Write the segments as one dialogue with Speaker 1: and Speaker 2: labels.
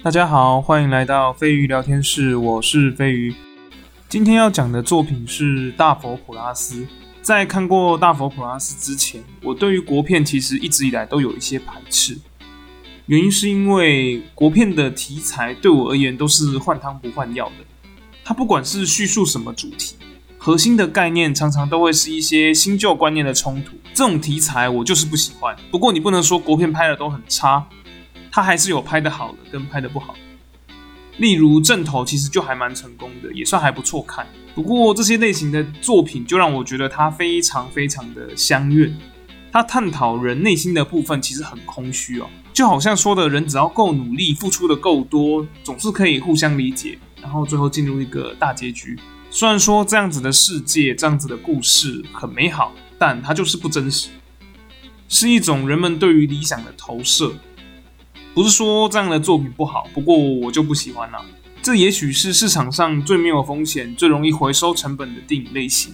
Speaker 1: 大家好，欢迎来到飞鱼聊天室，我是飞鱼。今天要讲的作品是《大佛普拉斯》。在看过《大佛普拉斯》之前，我对于国片其实一直以来都有一些排斥，原因是因为国片的题材对我而言都是换汤不换药的。它不管是叙述什么主题，核心的概念常常都会是一些新旧观念的冲突。这种题材我就是不喜欢。不过你不能说国片拍的都很差。他还是有拍的好的跟拍的不好，例如正头其实就还蛮成功的，也算还不错看。不过这些类型的作品就让我觉得它非常非常的相怨。它探讨人内心的部分其实很空虚哦，就好像说的人只要够努力，付出的够多，总是可以互相理解，然后最后进入一个大结局。虽然说这样子的世界，这样子的故事很美好，但它就是不真实，是一种人们对于理想的投射。不是说这样的作品不好，不过我就不喜欢了。这也许是市场上最没有风险、最容易回收成本的电影类型，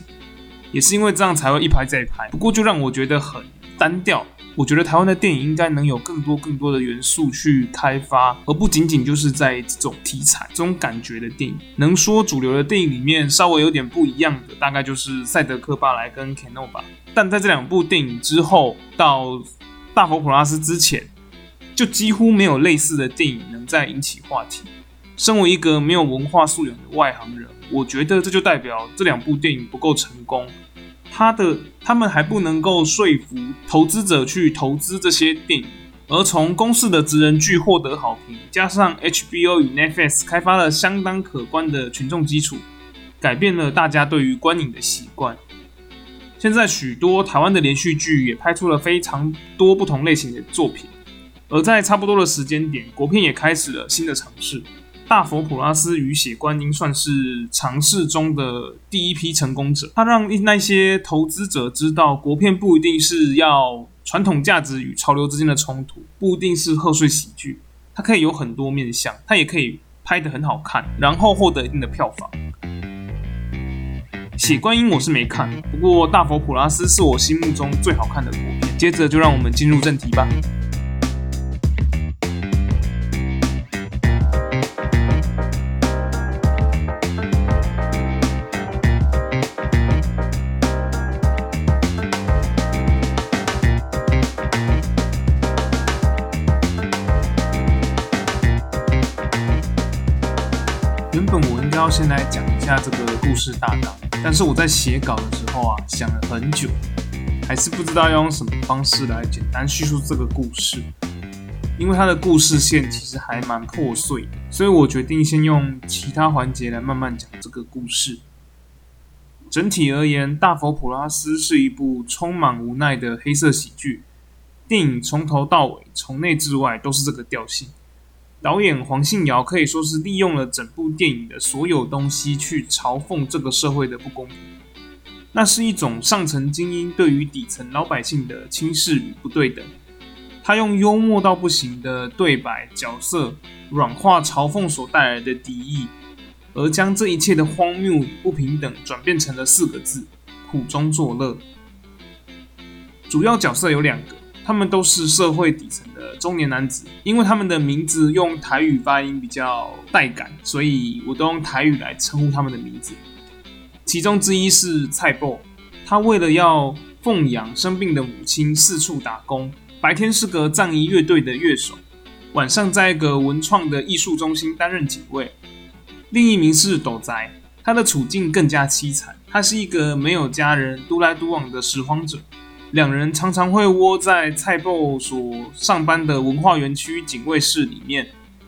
Speaker 1: 也是因为这样才会一拍再拍。不过就让我觉得很单调。我觉得台湾的电影应该能有更多更多的元素去开发，而不仅仅就是在这种题材、这种感觉的电影。能说主流的电影里面稍微有点不一样的，大概就是《赛德克巴莱》跟《Keno》吧。但在这两部电影之后，到《大佛普拉斯》之前。就几乎没有类似的电影能再引起话题。身为一个没有文化素养的外行人，我觉得这就代表这两部电影不够成功。他的他们还不能够说服投资者去投资这些电影，而从公式的职人剧获得好评，加上 HBO 与 Netflix 开发了相当可观的群众基础，改变了大家对于观影的习惯。现在许多台湾的连续剧也拍出了非常多不同类型的作品。而在差不多的时间点，国片也开始了新的尝试，《大佛普拉斯与血观音》算是尝试中的第一批成功者。它让那些投资者知道，国片不一定是要传统价值与潮流之间的冲突，不一定是贺岁喜剧，它可以有很多面向，它也可以拍得很好看，然后获得一定的票房。血观音我是没看，不过《大佛普拉斯》是我心目中最好看的国片。接着就让我们进入正题吧。原本我应该要先来讲一下这个故事大纲，但是我在写稿的时候啊，想了很久，还是不知道要用什么方式来简单叙述这个故事，因为它的故事线其实还蛮破碎，所以我决定先用其他环节来慢慢讲这个故事。整体而言，《大佛普拉斯》是一部充满无奈的黑色喜剧，电影从头到尾，从内至外都是这个调性。导演黄信尧可以说是利用了整部电影的所有东西去嘲讽这个社会的不公平，那是一种上层精英对于底层老百姓的轻视与不对等。他用幽默到不行的对白、角色软化嘲讽所带来的敌意，而将这一切的荒谬与不平等转变成了四个字：苦中作乐。主要角色有两个。他们都是社会底层的中年男子，因为他们的名字用台语发音比较带感，所以我都用台语来称呼他们的名字。其中之一是蔡波，他为了要奉养生病的母亲，四处打工，白天是个藏医乐队的乐手，晚上在一个文创的艺术中心担任警卫。另一名是斗宅，他的处境更加凄惨，他是一个没有家人、独来独往的拾荒者。两人常常会窝在蔡报所上班的文化园区警卫室里面，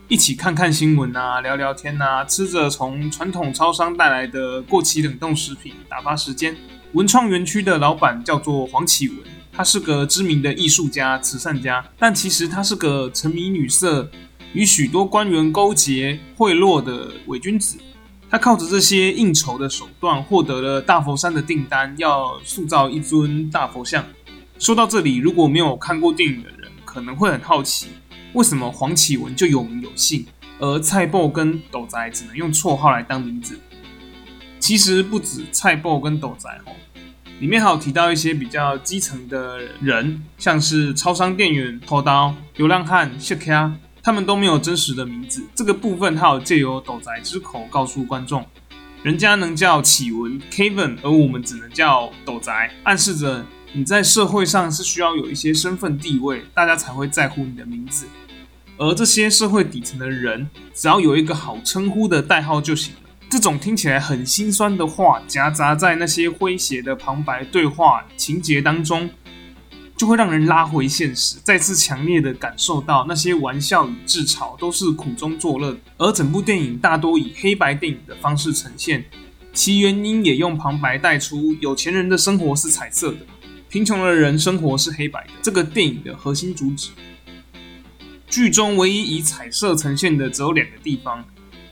Speaker 1: 一起看看新闻啊，聊聊天啊，吃着从传统超商带来的过期冷冻食品，打发时间。文创园区的老板叫做黄启文，他是个知名的艺术家、慈善家，但其实他是个沉迷女色、与许多官员勾结贿赂的伪君子。他靠着这些应酬的手段，获得了大佛山的订单，要塑造一尊大佛像。说到这里，如果没有看过电影的人，可能会很好奇，为什么黄启文就有名有姓，而蔡豹跟斗宅只能用绰号来当名字？其实不止蔡豹跟斗宅哦，里面还有提到一些比较基层的人，像是超商店员、偷刀、流浪汉、谢卡，他们都没有真实的名字。这个部分还有借由斗宅之口告诉观众，人家能叫启文 Kevin，而我们只能叫斗宅，暗示着你在社会上是需要有一些身份地位，大家才会在乎你的名字。而这些社会底层的人，只要有一个好称呼的代号就行了。这种听起来很心酸的话，夹杂在那些诙谐的旁白对话情节当中，就会让人拉回现实，再次强烈的感受到那些玩笑与自嘲都是苦中作乐。而整部电影大多以黑白电影的方式呈现，其原因也用旁白带出有钱人的生活是彩色的，贫穷的人生活是黑白的。这个电影的核心主旨，剧中唯一以彩色呈现的只有两个地方，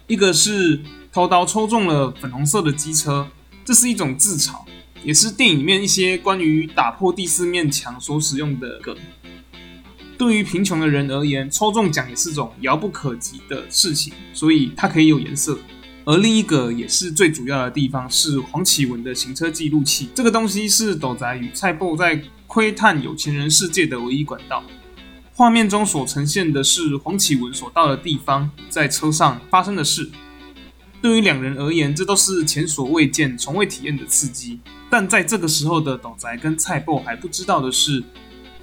Speaker 1: 一个是。偷刀抽中了粉红色的机车，这是一种自嘲，也是电影里面一些关于打破第四面墙所使用的梗。对于贫穷的人而言，抽中奖也是种遥不可及的事情，所以它可以有颜色。而另一个也是最主要的地方是黄启文的行车记录器，这个东西是斗仔与蔡布在窥探有钱人世界的唯一管道。画面中所呈现的是黄启文所到的地方，在车上发生的事。对于两人而言，这都是前所未见、从未体验的刺激。但在这个时候的斗宅跟菜爆还不知道的是，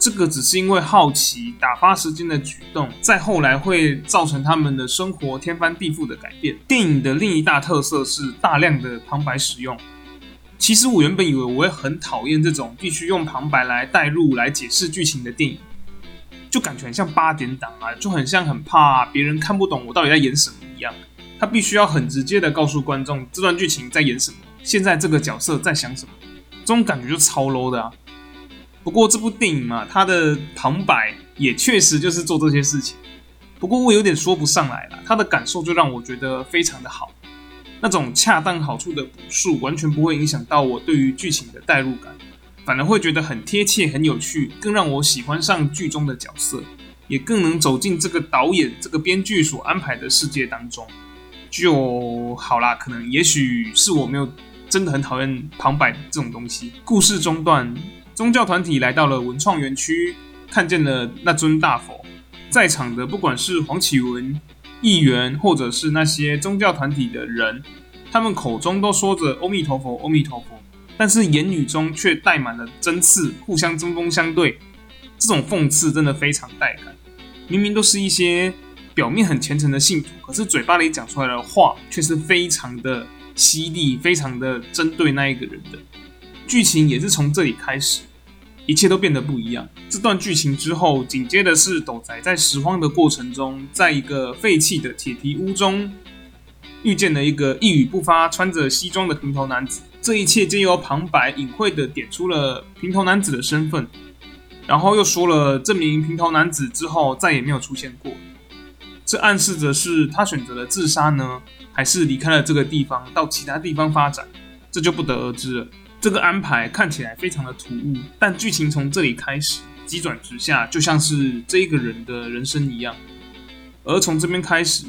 Speaker 1: 这个只是因为好奇打发时间的举动，在后来会造成他们的生活天翻地覆的改变。电影的另一大特色是大量的旁白使用。其实我原本以为我会很讨厌这种必须用旁白来带入、来解释剧情的电影，就感觉很像八点档啊，就很像很怕别人看不懂我到底在演什么一样。他必须要很直接的告诉观众这段剧情在演什么，现在这个角色在想什么，这种感觉就超 low 的啊。不过这部电影嘛，它的旁白也确实就是做这些事情。不过我有点说不上来了，他的感受就让我觉得非常的好，那种恰当好处的补述完全不会影响到我对于剧情的代入感，反而会觉得很贴切、很有趣，更让我喜欢上剧中的角色，也更能走进这个导演、这个编剧所安排的世界当中。就好啦，可能也许是我没有真的很讨厌旁白这种东西。故事中段，宗教团体来到了文创园区，看见了那尊大佛，在场的不管是黄启文议员，或者是那些宗教团体的人，他们口中都说着“阿弥陀佛，阿弥陀佛”，但是言语中却带满了针刺，互相针锋相对。这种讽刺真的非常带感，明明都是一些。表面很虔诚的信徒，可是嘴巴里讲出来的话却是非常的犀利，非常的针对那一个人的。剧情也是从这里开始，一切都变得不一样。这段剧情之后，紧接着是斗仔在拾荒的过程中，在一个废弃的铁皮屋中，遇见了一个一语不发、穿着西装的平头男子。这一切皆由旁白隐晦的点出了平头男子的身份，然后又说了这名平头男子之后再也没有出现过。这暗示着是他选择了自杀呢，还是离开了这个地方到其他地方发展？这就不得而知了。这个安排看起来非常的突兀，但剧情从这里开始急转直下，就像是这一个人的人生一样。而从这边开始，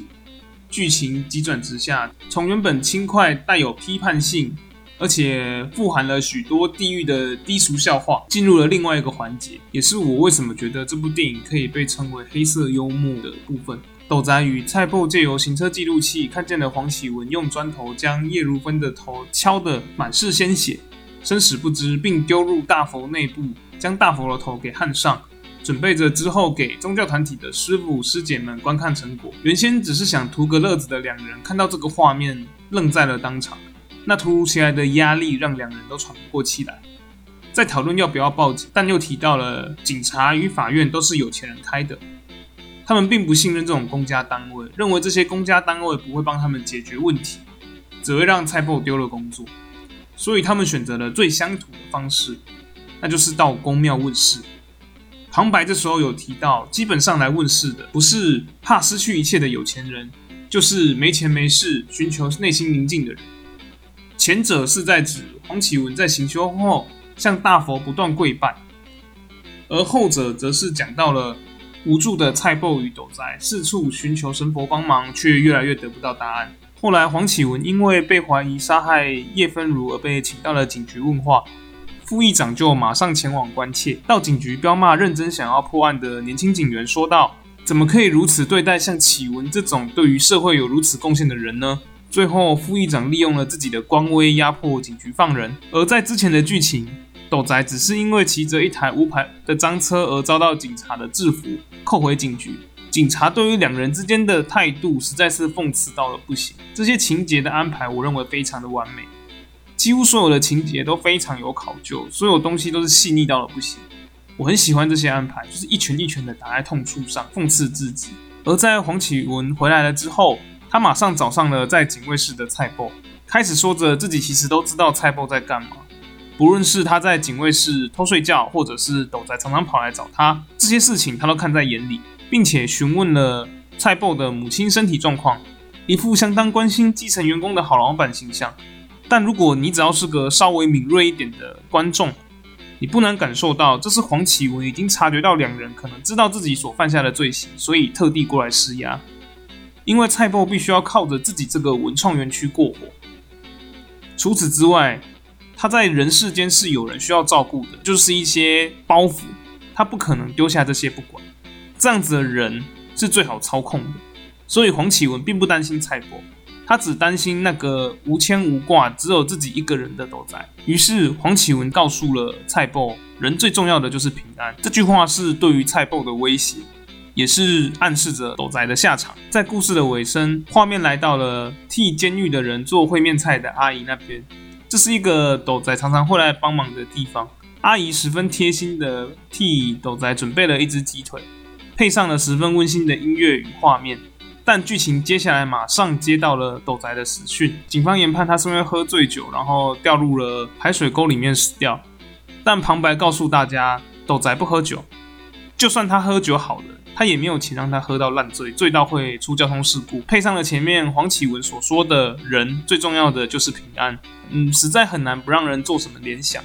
Speaker 1: 剧情急转直下，从原本轻快带有批判性，而且富含了许多地狱的低俗笑话，进入了另外一个环节，也是我为什么觉得这部电影可以被称为黑色幽默的部分。斗仔与菜布借由行车记录器看见了黄启文用砖头将叶如芬的头敲得满是鲜血，生死不知，并丢入大佛内部，将大佛的头给焊上，准备着之后给宗教团体的师傅师姐们观看成果。原先只是想图个乐子的两人，看到这个画面愣在了当场。那突如其来的压力让两人都喘不过气来，在讨论要不要报警，但又提到了警察与法院都是有钱人开的。他们并不信任这种公家单位，认为这些公家单位不会帮他们解决问题，只会让蔡伯丢了工作。所以他们选择了最乡土的方式，那就是到公庙问世。旁白这时候有提到，基本上来问世的不是怕失去一切的有钱人，就是没钱没势、寻求内心宁静的人。前者是在指黄启文在行修后向大佛不断跪拜，而后者则是讲到了。无助的蔡伯与斗仔四处寻求神佛帮忙，却越来越得不到答案。后来，黄启文因为被怀疑杀害叶芬如而被请到了警局问话，副议长就马上前往关切。到警局彪骂认真想要破案的年轻警员，说道：“怎么可以如此对待像启文这种对于社会有如此贡献的人呢？最后，副议长利用了自己的官威压迫警局放人，而在之前的剧情，斗仔只是因为骑着一台无牌的赃车而遭到警察的制服，扣回警局。警察对于两人之间的态度实在是讽刺到了不行。这些情节的安排，我认为非常的完美，几乎所有的情节都非常有考究，所有东西都是细腻到了不行。我很喜欢这些安排，就是一拳一拳的打在痛处上，讽刺自己。而在黄启文回来了之后，他马上找上了在警卫室的蔡波，开始说着自己其实都知道蔡波在干嘛。不论是他在警卫室偷睡觉，或者是斗仔常常跑来找他，这些事情他都看在眼里。并且询问了蔡豹的母亲身体状况，一副相当关心基层员工的好老板形象。但如果你只要是个稍微敏锐一点的观众，你不难感受到，这是黄启文已经察觉到两人可能知道自己所犯下的罪行，所以特地过来施压。因为蔡豹必须要靠着自己这个文创园区过活。除此之外，他在人世间是有人需要照顾的，就是一些包袱，他不可能丢下这些不管。这样子的人是最好操控的，所以黄启文并不担心蔡伯，他只担心那个无牵无挂、只有自己一个人的斗仔。于是黄启文告诉了蔡伯，人最重要的就是平安。这句话是对于蔡伯的威胁，也是暗示着斗仔的下场。在故事的尾声，画面来到了替监狱的人做烩面菜的阿姨那边，这是一个斗仔常常会来帮忙的地方。阿姨十分贴心的替斗仔准备了一只鸡腿。配上了十分温馨的音乐与画面，但剧情接下来马上接到了斗宅的死讯。警方研判他是因为喝醉酒，然后掉入了排水沟里面死掉。但旁白告诉大家，斗宅不喝酒，就算他喝酒好了，他也没有钱让他喝到烂醉，醉到会出交通事故。配上了前面黄启文所说的人最重要的就是平安，嗯，实在很难不让人做什么联想。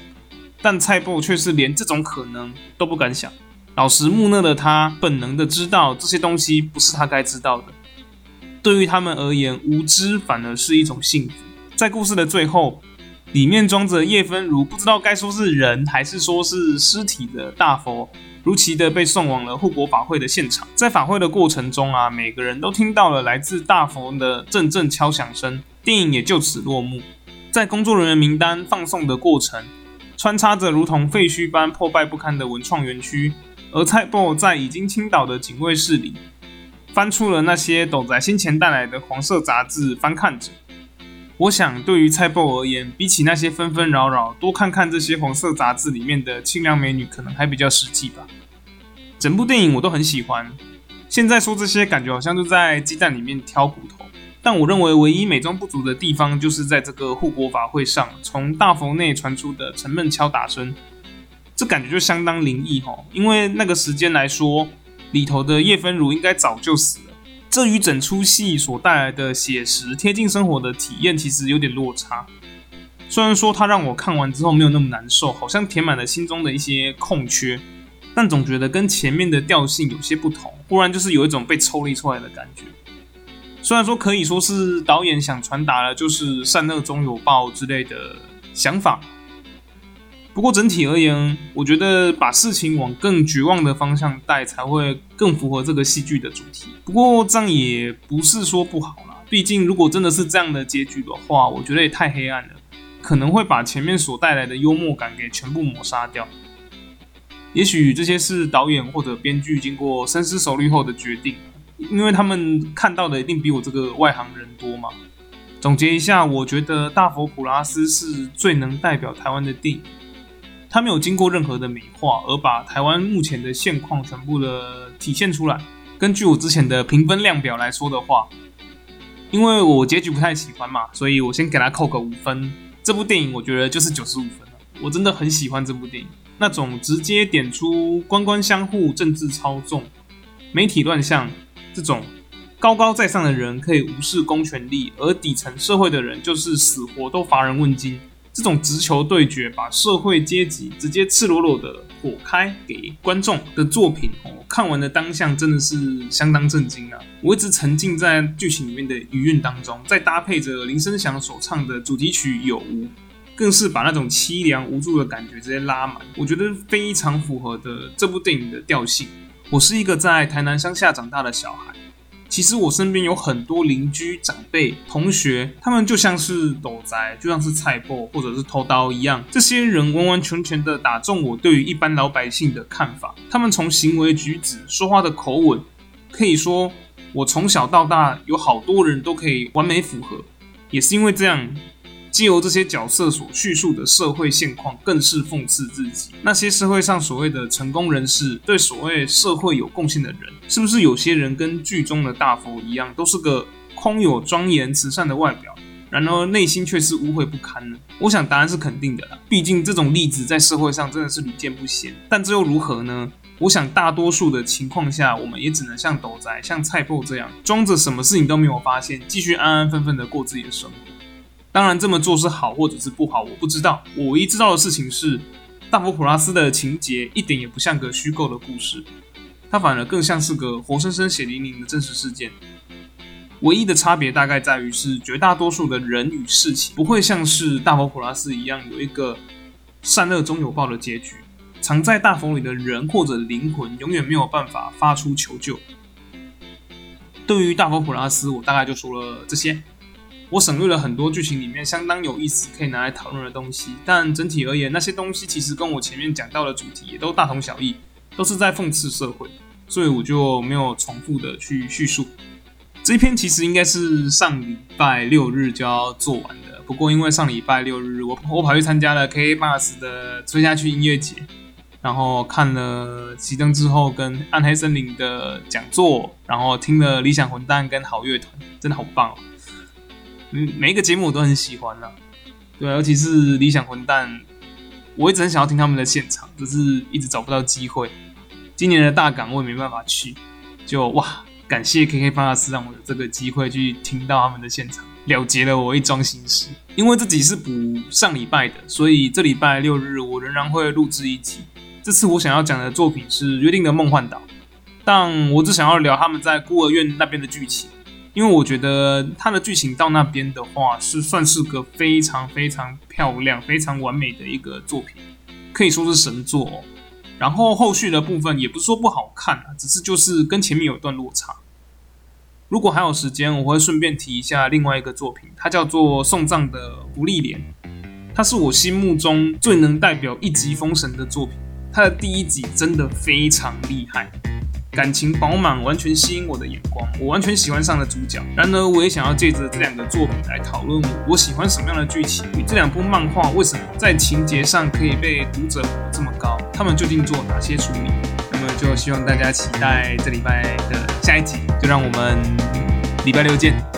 Speaker 1: 但蔡布却是连这种可能都不敢想。老实木讷的他，本能的知道这些东西不是他该知道的。对于他们而言，无知反而是一种幸福。在故事的最后，里面装着叶芬如不知道该说是人还是说是尸体的大佛，如期的被送往了护国法会的现场。在法会的过程中啊，每个人都听到了来自大佛的阵阵敲响声。电影也就此落幕。在工作人员名单放送的过程，穿插着如同废墟般破败不堪的文创园区。而蔡伯在已经倾倒的警卫室里，翻出了那些斗仔先前带来的黄色杂志，翻看着。我想，对于蔡伯而言，比起那些纷纷扰扰，多看看这些黄色杂志里面的清凉美女，可能还比较实际吧。整部电影我都很喜欢。现在说这些，感觉好像就在鸡蛋里面挑骨头。但我认为，唯一美中不足的地方，就是在这个护国法会上，从大佛内传出的沉闷敲打声。这感觉就相当灵异哈，因为那个时间来说，里头的叶芬如应该早就死了。这与整出戏所带来的写实贴近生活的体验其实有点落差。虽然说它让我看完之后没有那么难受，好像填满了心中的一些空缺，但总觉得跟前面的调性有些不同，忽然就是有一种被抽离出来的感觉。虽然说可以说是导演想传达的就是善恶终有报之类的想法。不过整体而言，我觉得把事情往更绝望的方向带，才会更符合这个戏剧的主题。不过这样也不是说不好啦，毕竟如果真的是这样的结局的话，我觉得也太黑暗了，可能会把前面所带来的幽默感给全部抹杀掉。也许这些是导演或者编剧经过深思熟虑后的决定，因为他们看到的一定比我这个外行人多嘛。总结一下，我觉得《大佛普拉斯》是最能代表台湾的电影。他没有经过任何的美化，而把台湾目前的现况全部的体现出来。根据我之前的评分量表来说的话，因为我结局不太喜欢嘛，所以我先给他扣个五分。这部电影我觉得就是九十五分了。我真的很喜欢这部电影，那种直接点出官官相护、政治操纵、媒体乱象这种高高在上的人可以无视公权力，而底层社会的人就是死活都乏人问津。这种直球对决，把社会阶级直接赤裸裸的火开给观众的作品，哦，看完的当下真的是相当震惊啊！我一直沉浸在剧情里面的余韵当中，再搭配着林声祥所唱的主题曲《有无》，更是把那种凄凉无助的感觉直接拉满。我觉得非常符合的这部电影的调性。我是一个在台南乡下长大的小孩。其实我身边有很多邻居、长辈、同学，他们就像是斗宅，就像是菜破或者是偷刀一样。这些人完完全全的打中我对于一般老百姓的看法。他们从行为举止、说话的口吻，可以说我从小到大有好多人都可以完美符合。也是因为这样。借由这些角色所叙述的社会现况，更是讽刺自己。那些社会上所谓的成功人士，对所谓社会有贡献的人，是不是有些人跟剧中的大佛一样，都是个空有庄严慈善的外表，然而内心却是污秽不堪呢？我想答案是肯定的啦。毕竟这种例子在社会上真的是屡见不鲜。但这又如何呢？我想大多数的情况下，我们也只能像斗宅、像菜铺这样，装着什么事情都没有发现，继续安安分分的过自己的生活。当然，这么做是好或者是不好，我不知道。我唯一知道的事情是，大佛普拉斯的情节一点也不像个虚构的故事，它反而更像是个活生生血淋淋的真实事件。唯一的差别大概在于是，绝大多数的人与事情不会像是大佛普拉斯一样有一个善恶终有报的结局。藏在大佛里的人或者灵魂，永远没有办法发出求救。对于大佛普拉斯，我大概就说了这些。我省略了很多剧情里面相当有意思可以拿来讨论的东西，但整体而言，那些东西其实跟我前面讲到的主题也都大同小异，都是在讽刺社会，所以我就没有重复的去叙述。这一篇其实应该是上礼拜六日就要做完的，不过因为上礼拜六日我我跑去参加了 K A Bus 的吹下去音乐节，然后看了熄灯之后跟暗黑森林的讲座，然后听了理想混蛋跟好乐团，真的好棒哦。嗯，每一个节目我都很喜欢呐，对，尤其是理想混蛋，我一直很想要听他们的现场，只是一直找不到机会。今年的大港我也没办法去，就哇，感谢 KK 方大师让我有这个机会去听到他们的现场，了结了我一桩心事。因为这集是补上礼拜的，所以这礼拜六日我仍然会录制一集。这次我想要讲的作品是《约定的梦幻岛》，但我只想要聊他们在孤儿院那边的剧情。因为我觉得它的剧情到那边的话，是算是个非常非常漂亮、非常完美的一个作品，可以说是神作。然后后续的部分也不是说不好看啊，只是就是跟前面有一段落差。如果还有时间，我会顺便提一下另外一个作品，它叫做《送葬的福利莲》，它是我心目中最能代表一级封神的作品。它的第一集真的非常厉害。感情饱满，完全吸引我的眼光，我完全喜欢上了主角。然而，我也想要借着这两个作品来讨论我我喜欢什么样的剧情，这两部漫画为什么在情节上可以被读者捧这么高，他们究竟做哪些处理？那么，就希望大家期待这礼拜的下一集，就让我们礼拜六见。